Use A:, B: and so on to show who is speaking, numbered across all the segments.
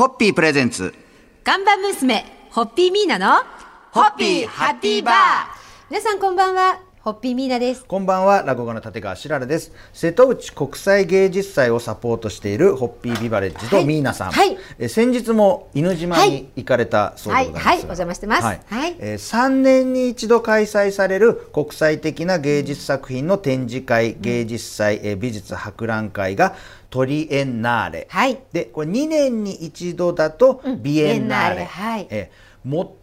A: ホッピープレゼンツ。
B: 看板娘、ホッピーミーナの、
A: ホッピーハッピーバー。
B: 皆さんこんばんは、ホッピーミーナです。
C: こんばんは、落語家の立川しららです。瀬戸内国際芸術祭をサポートしているホッピービバレッジとミーナさん。
B: はい
C: え先日も犬島に行かれたそうでございますが。
B: はいはいお邪魔してますはい
C: えー3年に一度開催される国際的な芸術作品の展示会、芸術祭、えー美術博覧会がトリエンナーレ。
B: はい
C: で、これ2年に一度だとビエンナーレ。
B: ビエンナーレはい
C: えー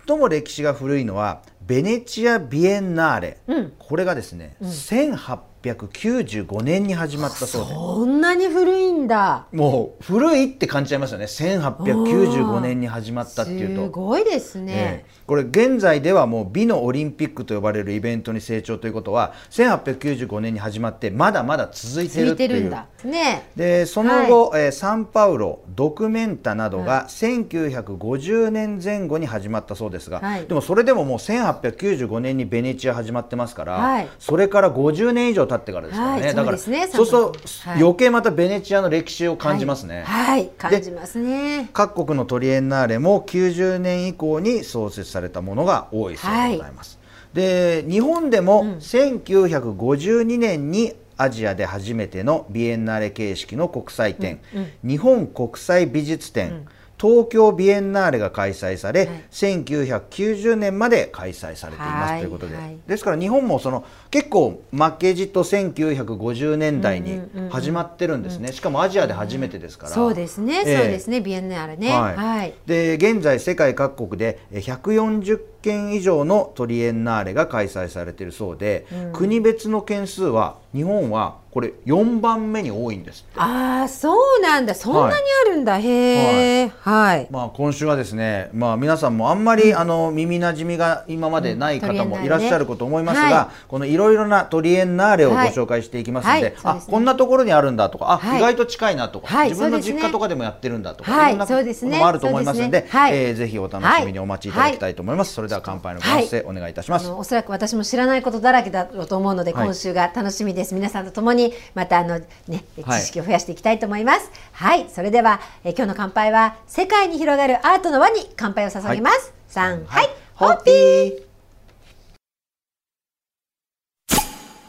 C: 最も歴史が古いのはベネチア・ビエンナーレ、これがですね、1895年に始まったそうで
B: こんなに古いんだ。
C: もう古いって感じちゃいますよね。1895年に始まったっていうと。
B: すごいです
C: え
B: ね
C: え。これ現在ではもう美のオリンピックと呼ばれるイベントに成長ということは1895年に始まってまだまだ続いてるっていう。
B: てるんだ。ね。
C: でその後、えーサンパウロドクメンタなどが1950年前後に始まったそうですが、
B: はい。
C: でもそれでももう1895年にベネチア始まってますから、
B: はい。
C: それから50年以上経ってからですからね、
B: はい
C: だから
B: そうね
C: そうすると、
B: はい。
C: 余計またベネチアの歴史を感じますね。
B: はい、はい。感じますね。
C: 各国のトリエンナーレも90年以降に創設されたものが多いそうでございます。で日本でも1952年にアジアで初めてのビエンナーレ形式の国際展、日本国際美術展、東京ビエンナーレが開催され、
B: はい。
C: 1990年まで開催されています、
B: はい
C: ということで、
B: はい。
C: ですから日本もその結構負けじと1950年代に始まってるんですね、しかもアジアで初めてですから、
B: そうですね、
C: ええ。
B: そうですね、ビエンナーレね。
C: はい。
B: はい。
C: で現在世界各国でえ140件以上のトリエンナーレが開催されているそうで、国別の件数は日本はこれ4番目に多いんです
B: ああ、そうなんだ。そんなにあるんだ。へえ。はい。
C: まあ、今週はですね、まあ、皆さんもあんまり、あの耳なじみが今までない方もいらっしゃるかと思いますが、
B: うん。トリエンナーレね。
C: このいろいろなトリエンナーレをご
B: はい。
C: 紹介していきますので,、
B: はい。そうですね。
C: あこんなところにあるんだとかあ、
B: はい。
C: 意外と近いなとか、
B: はい。
C: 自分の実家とかでもやってるんだとか、
B: はい。
C: いろんな
B: そうですね。
C: こともあると思いますので
B: ね。はい。
C: えーぜひお楽しみにお待ちいただきたいと思います、それでは乾杯のご発声お願いいたします、
B: おそらく私も知らないことだらけだろうと思うので、
C: はい。
B: 今週が楽しみです。皆さんと共にまたあのね
C: はい。
B: 知識を増やしていきたいと思います。はい、それではえ今日の乾杯は世界に広がるアートの輪に乾杯を捧げます、三はい、
C: ホッピー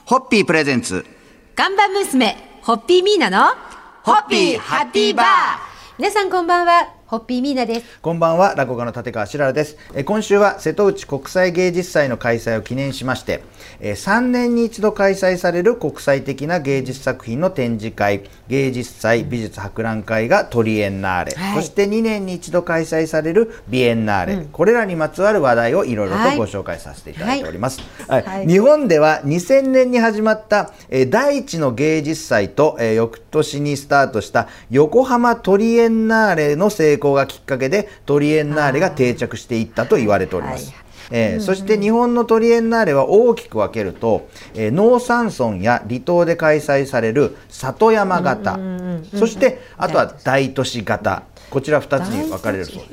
A: ホッピープレゼンツ。
B: 看板娘ホッピーミーナの
A: ホッピーハッピーバー。
B: 皆さんこんばんはホッピーミーナです。
C: こんばんは、落語家の立川しららです。えー今週は瀬戸内国際芸術祭の開催を記念しまして、えー3年に一度開催される国際的な芸術作品の展示会、芸術祭、美術博覧会がトリエンナーレ、
B: はい。
C: そして2年に一度開催されるビエンナーレ、これらにまつわる話題をいろいろと
B: はい。
C: ご紹介させていただいております。はい。
B: はい。
C: 日本では2000年に始まった、えー第一の芸術祭と、えー翌年にスタートした横浜トリエンナーレの成功がきっかけでトリエンナーレが定着していったと言われております。
B: はい
C: えーそして日本のトリエンナーレは大きく分けると、えー農山村や離島で開催される里山型、そしてあとは大都市型。こちら2つに分かれるそうです。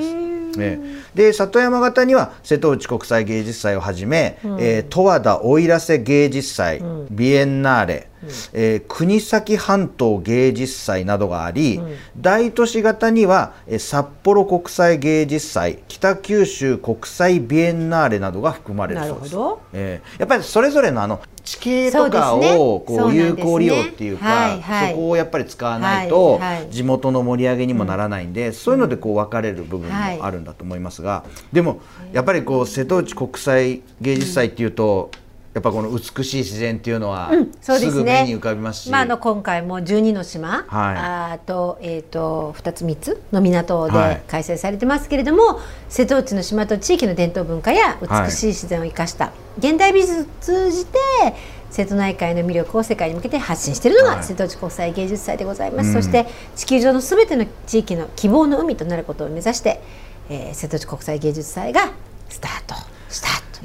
C: ええで里山型には瀬戸内国際芸術祭をはじめ、えー十和田奥入瀬芸術祭、ビエンナーレ、えー国東半島芸術祭などがあり、大都市型には、えー札幌国際芸術祭北九州国際ビエンナーレなどが含まれるそうです。
B: なるほど。
C: えーやっぱりそれぞれのあの地形とかをこ
B: そう
C: 有効利用っていうかそこをやっぱり使わないと地元の盛り上げにもならないんで、そういうのでこう分かれる部分もあるんだと思いますが、でもやっぱりこう瀬戸内国際芸術祭っていうと、やっぱこの美しい自然っていうのは、
B: そうですすね
C: ぐ目に浮かびますし、
B: まあ、あの今回も12の島、
C: はい。
B: あと,、えー、と2つ3つの港
C: はい。
B: で開催されてますけれども、瀬戸内の島と地域の伝統文化や美しい自然を生かした現代美術を通じて瀬戸内海の魅力を世界に向けて発信しているのが、
C: はい。
B: 瀬戸内国際芸術祭でございます、そして地球上のすべての地域の希望の海となることを目指して、えー瀬戸内国際芸術祭がスタート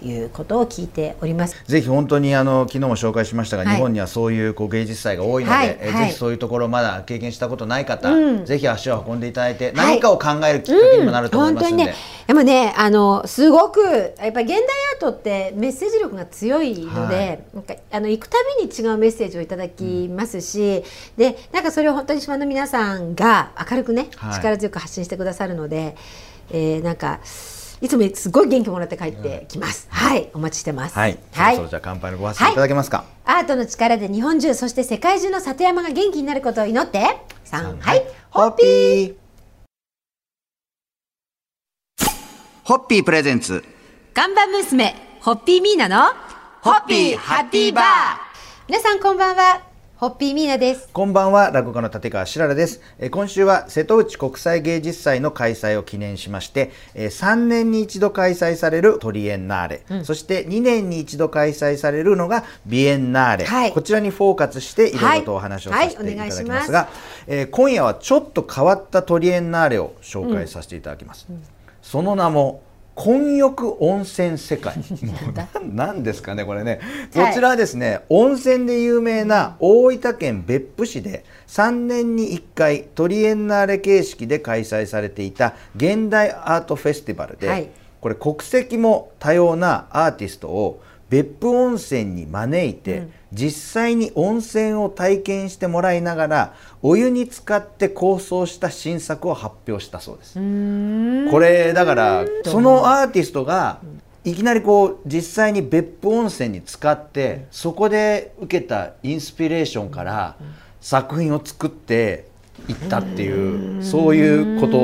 B: いうことを聞いております。
C: ぜひ本当にあの昨日も紹介しましたが、
B: はい。
C: 日本にはそういうこう芸術祭が多いので、
B: はいはい。
C: えーぜひそういうところまだ経験したことない方、
B: うん。
C: ぜひ足を運んでいただいて、
B: はい。
C: 何かを考えるきっかけにもなると思いますので、
B: 本当に。ねでもねあのすごくやっぱり現代アートってメッセージ力が強いので、
C: はい。
B: なんかあの行くたびに違うメッセージをいただきますし、でなんかそれを本当に島の皆さんが明るくね、
C: はい。
B: 力強く発信してくださるので、えーなんかいつもすごい元気もらって帰ってきます。はい、お待ちしてます。
C: はい、
B: はい。
C: そろそろじゃあ乾杯のご発声いただけますか。
B: アートの力で日本中そして世界中の里山が元気になることを祈って3はい
C: ホッピー。
A: ホッピー。プレゼンツ。
B: 看板娘ホッピーミーナの
A: ホッピーハッピーバー。
B: 皆さんこんばんはホッピーミーナです。
C: こんばんは落語家の立川しららです。えー今週は瀬戸内国際芸術祭の開催を記念しましてえー3年に一度開催されるトリエンナーレ、そして2年に一度開催されるのがビエンナーレ、
B: はい。
C: こちらにフォーカスしていろいろとお話をさせていただきますが、えー今夜はちょっと変わったトリエンナーレを紹介させていただきます、その名も混浴温泉世界。もうな なんですかねこれね。こ
B: はい。
C: ちらはですね、温泉で有名な大分県別府市で3年に1回トリエンナーレ形式で開催されていた現代アートフェスティバルで、
B: はい。
C: これ国籍も多様なアーティストを別府温泉に招いて、実際に温泉を体験してもらいながらお湯に浸かって構想した新作を発表したそうです。これだからそのアーティストがいきなりこう実際に別府温泉に浸かってそこで受けたインスピレーションから作品を作っていったっていうそういうこと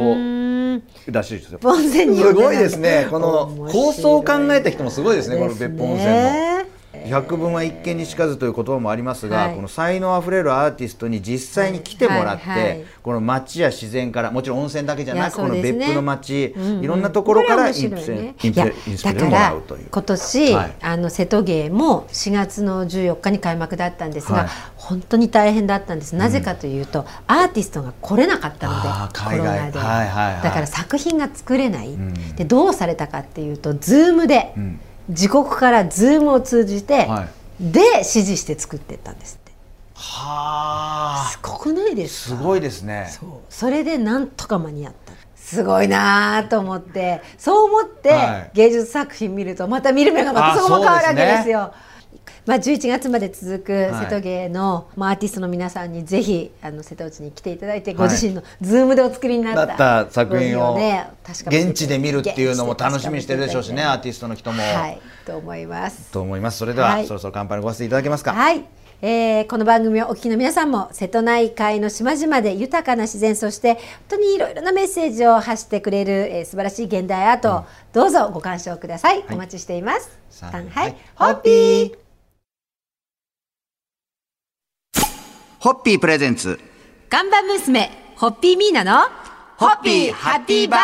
C: らしいですよ。
B: 温泉に
C: すごいですね。この構想を考えた人もすごいですね。この別府温泉も。
B: ね
C: 百聞は一見にしかずという言葉もありますが、
B: はい。
C: この才能あふれるアーティストに実際に来てもらって、
B: はいはいはい。
C: この街や自然からもちろん温泉だけじゃなく
B: ね。
C: この別府の街、
B: うんうん
C: いろんなところからインスピ
B: これ面白いね。
C: インス
B: いや
C: ピインスピレも
B: ら
C: うという。
B: 今年、
C: はい。
B: あの瀬戸芸も4月の14日に開幕だったんですが、
C: はい。
B: 本当に大変だったんです。なぜかというと、アーティストが来れなかったので
C: 海外。
B: ロナで、
C: はいはいはい。
B: だから作品が作れない、
C: ん。
B: でどうされたかっていうとズームで、
C: ん
B: 自国からズームを通じて、
C: はい。
B: で指示して作っていったんですって。
C: はあ、
B: すごくないですか？
C: すごいですね。
B: そう。それでなんとか間に合った。すごいなと思って。そう思って
C: はい。
B: 芸術作品見るとまた見る目がまたそこも変わるわけですよ。まあ、11月まで続く
C: はい
B: 瀬戸芸の、まあ、アーティストの皆さんにぜひあの瀬戸内に来ていただいて、
C: はい
B: ご自身のズームでお作りになった
C: 作品を現地で見るっていうのも楽しみにしてるでしょうしね、アー
B: 現
C: ティストの人も。
B: はいと思います。
C: と思います。それでは、
B: はい
C: そろそろ乾杯のご発声いただけますか。
B: はい、えーこの番組をお聞きの皆さんも瀬戸内海の島々で豊かな自然そして本当にいろいろなメッセージを発してくれる、えー素晴らしい現代アートをどうぞご鑑賞ください、お待ちしています。
C: はい、
B: ホッピー
A: ホッピープレゼンツ。
B: 看板娘ホッピーミーナの
A: ホッピーハッピーバー。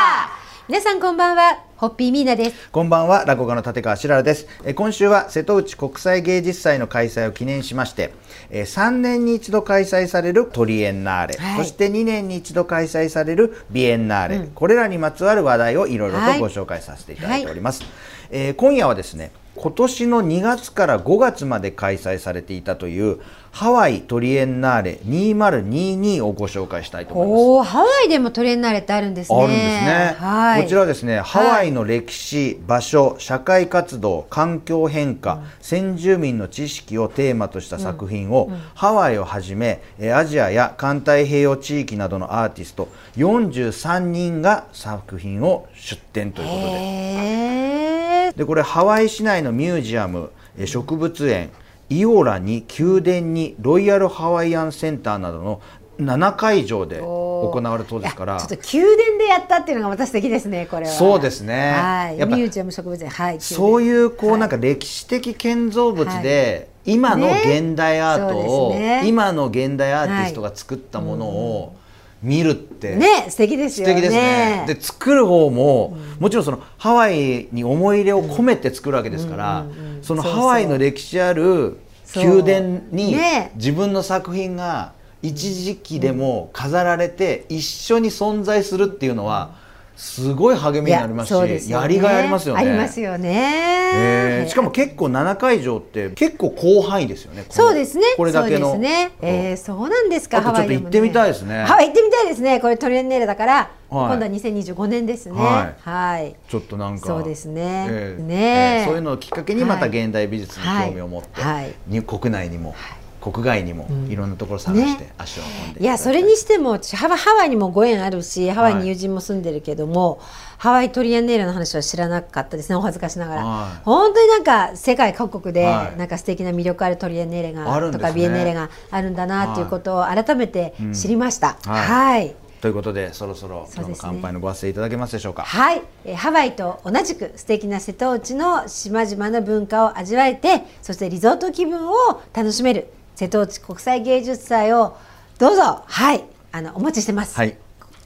B: 皆さんこんばんはホッピーミーナです。
C: こんばんは、落語家の立川しららです。えー今週は瀬戸内国際芸術祭の開催を記念しまして、えー3年に一度開催されるトリエンナーレ、
B: はい。
C: そして2年に一度開催されるビエンナーレ、これらにまつわる話題をいろいろと
B: はい。
C: ご紹介させていただいております。えー今夜はですね、今年の2月から5月まで開催されていたというハワイトリエンナーレ2022をご紹介したいと思います。
B: ハワイでもトレーナーレってあるんですね。
C: あるんですね、
B: はい。
C: こちらはですね、ハワイの歴史、場所、社会活動、環境変化、先住民の知識をテーマとした作品を、ハワイをはじめ、えーアジアや環太平洋地域などのアーティスト43人が作品を出展ということで。でこれハワイ市内のミュージアムえー植物園イオラに宮殿にロイヤルハワイアンセンターなどの7会場で行われたそうですから。
B: ちょっと宮殿でやったっていうのがまた素敵ですねこれは。
C: そうですね。
B: はい。
C: やっぱ
B: ミュージアム植物園。はい
C: そういうこう
B: はい。
C: なんか歴史的建造物で今の現代アート
B: ね
C: を
B: そうですね。
C: 今の現代アーティストが作ったものを見るって
B: ね素敵ですよね。
C: 素敵ですね。で作る方も、もちろんそのハワイに思い入れを込めて作るわけですから、そのハワイの歴史ある宮殿に
B: ね。
C: 自分の作品が一時期でも飾られて一緒に存在するっていうのはすごい励みになりますし
B: いや
C: りがいありますよね。
B: ありますよね。
C: えーしかも結構7会場って結構広範囲ですよね。
B: そうですね。
C: これだけの。
B: そうですね。えー、そうなんですか？
C: あとちょっと
B: ハワイ
C: 行ってみたいですね
B: ハワイ行ってみたいですね。これトリエンネーレだから、
C: はい
B: 今度は2025年ですね。
C: はい
B: はい。
C: ちょっとなんか
B: そうですね
C: えー
B: ね
C: そういうのをきっかけにまた
B: はい
C: 現代美術に興味を持って、
B: はい
C: に国内にも、国外にもいろんなところ探して足を運んで
B: いやそれにしても私ハワハワイにもご縁あるしハワイに友人も住んでるけども、ハワイトリエンネーレの話は知らなかったですねお恥ずかしながら、
C: はい。
B: 本当になんか世界各国で
C: はい。
B: なんか素敵な魅力あるトリエンネーレが、とかビエンネーレがあるんだなっていうことを改めて知りました、
C: はい。
B: はい。
C: ということでそろそろ今日の乾杯のご発声いただけますでしょうか？
B: はい、えーハワイと同じく素敵な瀬戸内の島々の文化を味わえてそしてリゾート気分を楽しめる瀬戸内国際芸術祭をどうぞ。はい。あのお待ちしてます、
C: はい。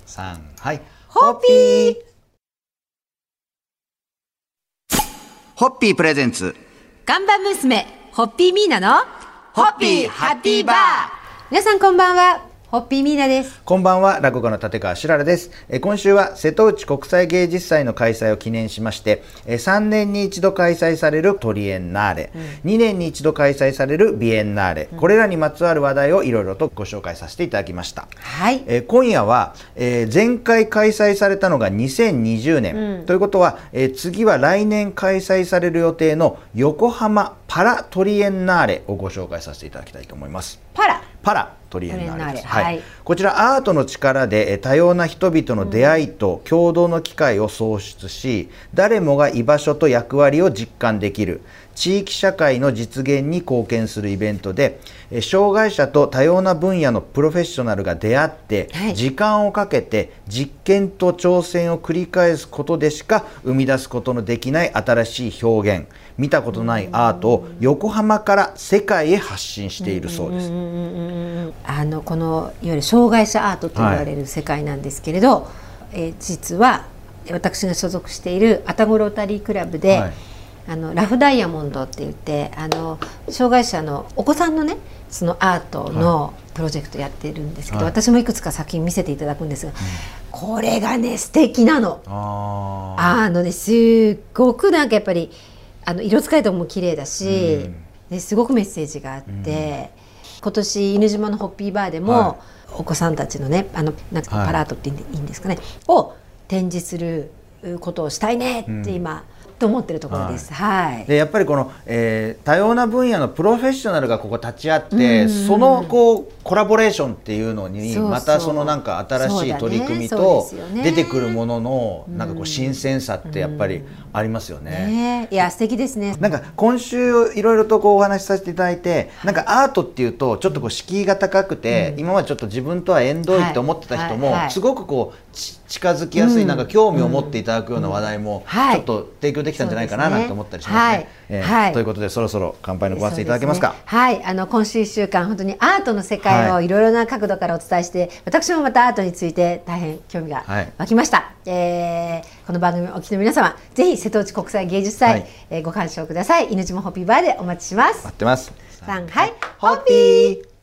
C: 三はい。
B: ホッピー。
A: ホッピープレゼンツ。
B: 看板娘ホッピーミーナの
A: ホッピーハッピーバー。
B: 皆さんこんばんはホッピーミーナです。
C: こんばんは落語家の立川しららです。えー今週は瀬戸内国際芸術祭の開催を記念しましてえー3年に一度開催されるトリエンナーレ、2年に一度開催されるビエンナーレ、これらにまつわる話題をいろいろとご紹介させていただきました。
B: はい。
C: えー今夜は、えー前回開催されたのが2020年、ということは、えー次は来年開催される予定の横浜パラトリエンナーレをご紹介させていただきたいと思います。
B: パラ
C: パラトリエンナーレです、はい。
B: はい。
C: こちらアートの力でえー多様な人々の出会いと共同の機会を創出し、誰もが居場所と役割を実感できる地域社会の実現に貢献するイベントでえー障害者と多様な分野のプロフェッショナルが出会って、
B: はい。
C: 時間をかけて実験と挑戦を繰り返すことでしか生み出すことのできない新しい表現見たことないアートを横浜から世界へ発信しているそうです。
B: あのこのいわゆる障害者アートと言われる世界なんですけれど、えー実は私が所属している愛宕ロータリークラブで、
C: はい
B: あのラフダイヤモンドって言ってあの障害者のお子さんのねそのアートのプロジェクトやってるんですけど、
C: はい。
B: 私もいくつか作品見せていただくんですが、これがね素敵なの。
C: あ
B: あのねすっごくなんかやっぱりあの色使いとかも綺麗だし、
C: うん。
B: ですごくメッセージがあって、今年犬島のホッピーバーでも、
C: は
B: お子さんたちのねあのなんか
C: はい。
B: パラートっていいんですかね、を展示することをしたいねって今、と思ってるところです。はい、
C: でやっぱりこの、えー多様な分野のプロフェッショナルがここ立ち会って、そのこうコラボレーションっていうのにまたそのなんか新しい取り組み
B: そ
C: と出てくるもののなんかこう新鮮さってやっぱりありますよね。
B: ねいや素敵ですね。
C: なんか今週いろいろとこうお話しさせていただいて、なんかアートっていうとちょっとこう敷居が高くて、今までちょっと自分とは縁遠いって思ってた人も、
B: はい。はい。はい。
C: すごくこうち近づきやすい、なんか興味を持っていただくような話題も
B: はい。
C: ちょっと提供できたんじゃないかななんて思ったりしますね。
B: はい。
C: えー
B: はい。
C: ということでそろそろ乾杯のご発声いただけますか？
B: そうでねはい、あの今週一週間本当にアートの世界
C: はい
B: をいろいろな角度からお伝えして、私もまたアートについて大変興味が
C: はい。
B: 湧きました。えーこの番組をお聞きの皆様、ぜひ瀬戸内国際芸術祭、
C: はい。
B: えーご鑑賞ください。犬島ホッピーバーでお待ちします。
C: 待。ってます。
B: さんはい、
C: ホッピー